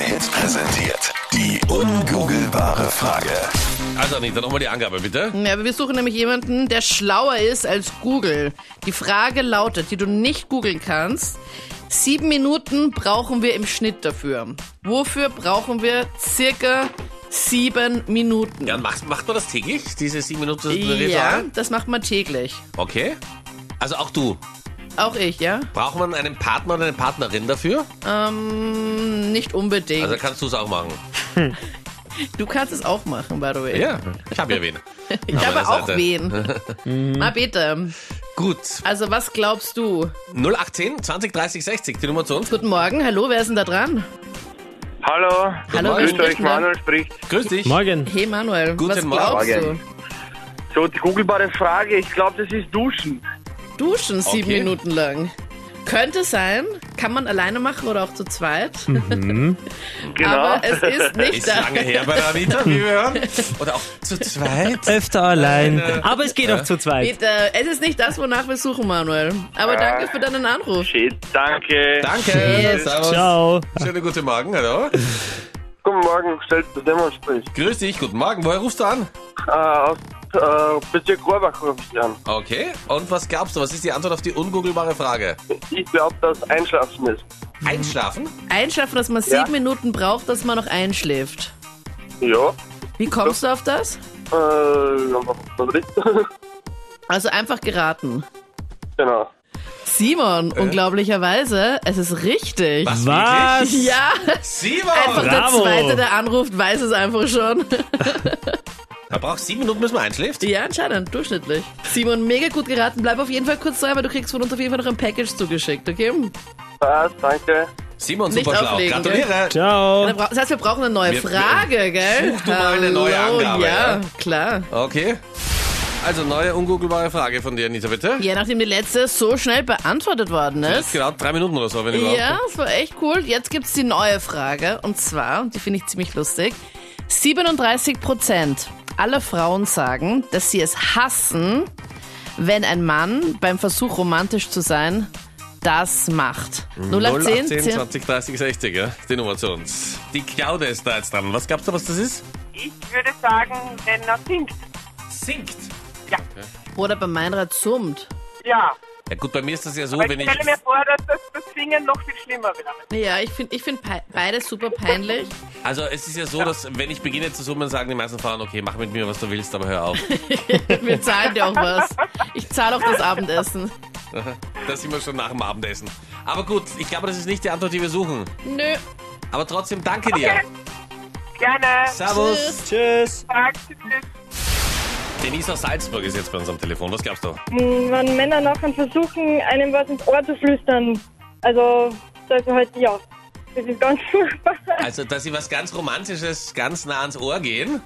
Hit präsentiert. Die ungoogelbare Frage. Also Anita, nochmal die Angabe bitte. Ja, wir suchen nämlich jemanden, der schlauer ist als Google. Die Frage lautet, die du nicht googeln kannst. Sieben Minuten brauchen wir im Schnitt dafür. Wofür brauchen wir circa sieben Minuten? Ja, macht, macht man das täglich, diese sieben Minuten Ja, Ritual? das macht man täglich. Okay. Also auch du. Auch ich, ja? Braucht man einen Partner oder eine Partnerin dafür? Ähm, nicht unbedingt. Also kannst du es auch machen. du kannst es auch machen, by the way. Ja, ich habe ja wen. ich habe auch Seite. wen. Na bitte. Gut. Also was glaubst du? 0810 20 30 60, die Nummer zu uns. Guten Morgen, hallo, wer ist denn da dran? Hallo, Hallo, grüß euch, da? Manuel spricht. Grüß dich. Morgen. Hey Manuel, Guten was Morgen. glaubst Morgen. So, die googelbare Frage, ich glaube, das ist Duschen. Du? Duschen sieben Okay. Minuten lang. Könnte sein, kann man alleine machen oder auch zu zweit. Genau. Aber es ist nicht Ist da. lange her bei der Anita, wie wir hören. Oder auch zu zweit. Öfter allein. Nein, äh, Aber es geht auch zu zweit. Bitte, es ist nicht das, wonach wir suchen, Manuel. Aber danke für deinen Anruf. Shit, danke. Danke. Yes. Servus. Ciao. Schönen guten Morgen, hallo. Guten Morgen, stellt der Dämon spricht. Grüß dich, guten Morgen. Woher rufst du an? Äh, aus äh, Bezirk Rohrbach rufe ich an. Okay. Und was glaubst du? Was ist die Antwort auf die ungoogelbare Frage? Ich glaube, dass Einschlafen ist. Einschlafen? Einschaffen, dass man Ja. sieben Minuten braucht, dass man noch einschläft. Ja. Wie kommst du auf das? Äh, einfach Fabrik. Also einfach geraten. genau. Simon, unglaublicherweise, es ist richtig. Was? Was? Wirklich? Ja, Simon! einfach der Bravo. Zweite, der anruft, weiß es einfach schon. Da brauchst sieben Minuten, bis man einschläft. Ja, anscheinend, durchschnittlich. Simon, mega gut geraten. Bleib auf jeden Fall kurz dran, weil du kriegst von uns auf jeden Fall noch ein Package zugeschickt, okay? Passt, danke. Simon, Nicht super schlau. auflegen, Gratuliere. Ciao. Das heißt, wir brauchen eine neue Wir- Frage, gell? Such du mal eine neue Angabe, Ja, ja? klar. Okay. Also, neue ungoogelbare Frage von dir, Anita, bitte. Ja, nachdem die letzte so schnell beantwortet worden Jetzt ist. genau drei Minuten oder so, wenn überhaupt. Ja, das war echt cool. Jetzt gibt's die neue Frage. Und zwar, die finde ich ziemlich lustig. 37 Prozent aller Frauen sagen, dass sie es hassen, wenn ein Mann beim Versuch romantisch zu sein das macht. 0810 018 10 20 30 60, ja? Die Nummer zu uns. Die Claude ist da jetzt dran. Was glaubst du, was das ist? Ich würde sagen, wenn er singt. Singt. oder bei Meinrad summt. Ja. Ja gut, bei mir ist das ja so, Aber wenn ich ich... stelle mir vor, dass das, das Singen noch viel schlimmer wäre. Ja, ich finde ich find beides super peinlich. Also es ist ja so, dass wenn ich beginne zu summen, sagen die meisten Frauen, okay, mach mit mir, was du willst, aber hör auf. Wir zahlen dir auch was. Ich zahle auch das Abendessen. Da sind wir schon nach dem Abendessen. Aber gut, ich glaube, das ist nicht die Antwort, die wir suchen. Nö. Aber trotzdem danke dir. Gerne. Servus. Tschüss. Tag. Tschüss. Denise aus Salzburg ist jetzt bei uns am Telefon. Was glaubst du? wenn Männer nachher versuchen, einem was ins Ohr zu flüstern. Also, also halt, ja, das ist ganz furchtbar. Also, dass sie was ganz Romantisches ganz nah ans Ohr gehen.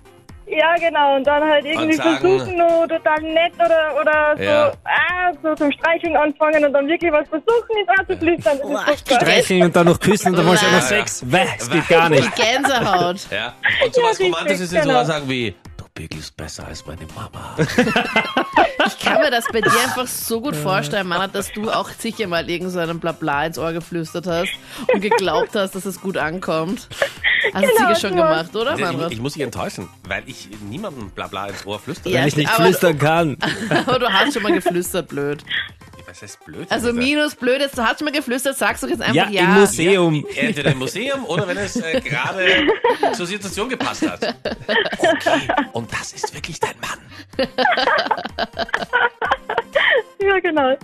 Ja, genau, und dann halt irgendwie sagen- versuchen, nur total nett oder, oder so, Ja. ah, so zum Streicheln anfangen und dann wirklich was versuchen, ins Ohr zu flüstern. Das ist furchtbar. Streicheln und dann noch küssen und dann wollen sie auch noch Ja. Sex. Weh, es geht gar Die nicht. Gänsehaut. Ja. Und sowas richtig, Romantisches ins genau. Ohr sagen wie, du bügelst besser als meine Mama. Ich kann mir das bei dir einfach so gut vorstellen, Mann, dass du auch sicher mal irgend so einen Blabla ins Ohr geflüstert hast und geglaubt hast, dass es gut ankommt. Hast du Genau, sicher schon gemacht, oder, ich, Manfred? ich muss dich enttäuschen, weil ich niemandem Blabla ins Ohr flüstere. Ja, Weil ich nicht aber- flüstern kann. Aber du hast schon mal geflüstert, blöd. Was heißt blöd? Also minus blöd, jetzt, du hast schon mal geflüstert, sagst du jetzt Ja, einfach ja. im Museum. Entweder im Museum oder wenn es äh, gerade zur Situation gepasst hat. Okay, und das ist wirklich dein Mann. Ja, genau.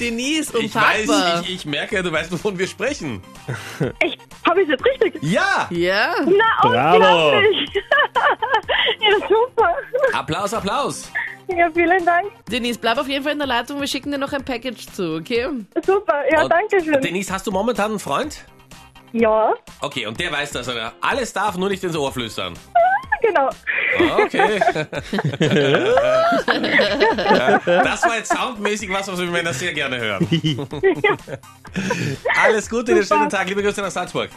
Denise, Ich weiß, ich, ich merke, du weißt, wovon wir sprechen. Echt, habe ich jetzt richtig? Ja! Ja, Na, Bravo. unglaublich. ja, super. Applaus, Applaus. Ja, vielen Dank. Denise, bleib auf jeden Fall in der Leitung, wir schicken dir noch ein Package zu, okay? Super, ja, Und danke schön. Denise, hast du momentan einen Freund? Ja, Okay, und der weiß, dass er alles darf, nur nicht ins Ohr flüstern. genau. Okay. das war jetzt soundmäßig was, was wir Männer sehr gerne hören. Alles Gute, dir schönen Tag. Liebe Grüße nach Salzburg.